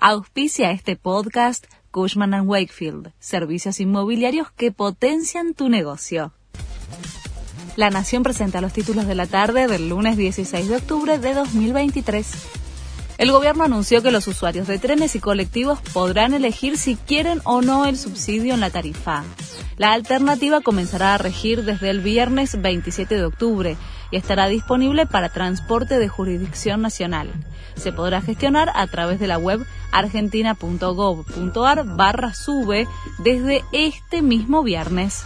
Auspicia este podcast Cushman ⁇ Wakefield, servicios inmobiliarios que potencian tu negocio. La Nación presenta los títulos de la tarde del lunes 16 de octubre de 2023. El gobierno anunció que los usuarios de trenes y colectivos podrán elegir si quieren o no el subsidio en la tarifa. La alternativa comenzará a regir desde el viernes 27 de octubre y estará disponible para transporte de jurisdicción nacional. Se podrá gestionar a través de la web argentina.gov.ar barra sube desde este mismo viernes.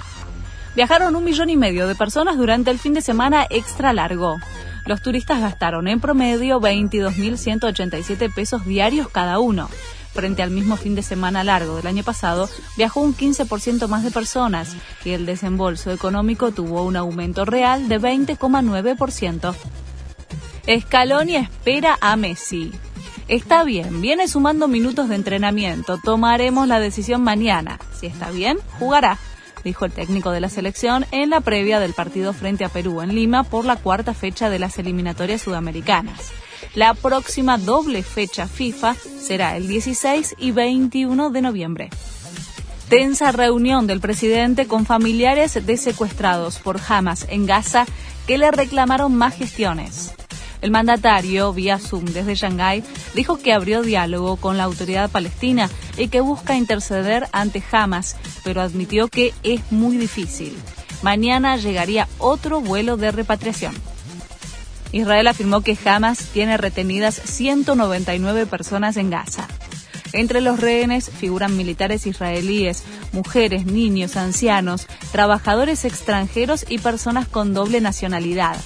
Viajaron un millón y medio de personas durante el fin de semana extra largo. Los turistas gastaron en promedio 22.187 pesos diarios cada uno. Frente al mismo fin de semana largo del año pasado, viajó un 15% más de personas y el desembolso económico tuvo un aumento real de 20,9%. Scaloni espera a Messi. Está bien, viene sumando minutos de entrenamiento. Tomaremos la decisión mañana. Si está bien, jugará dijo el técnico de la selección en la previa del partido frente a Perú en Lima por la cuarta fecha de las eliminatorias sudamericanas. La próxima doble fecha FIFA será el 16 y 21 de noviembre. Tensa reunión del presidente con familiares de secuestrados por Hamas en Gaza que le reclamaron más gestiones. El mandatario, vía Zoom desde Shanghái, dijo que abrió diálogo con la autoridad palestina y que busca interceder ante Hamas, pero admitió que es muy difícil. Mañana llegaría otro vuelo de repatriación. Israel afirmó que Hamas tiene retenidas 199 personas en Gaza. Entre los rehenes figuran militares israelíes, mujeres, niños, ancianos, trabajadores extranjeros y personas con doble nacionalidad.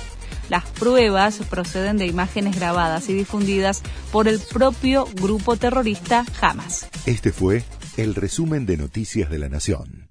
Las pruebas proceden de imágenes grabadas y difundidas por el propio grupo terrorista Hamas. Este fue el resumen de Noticias de la Nación.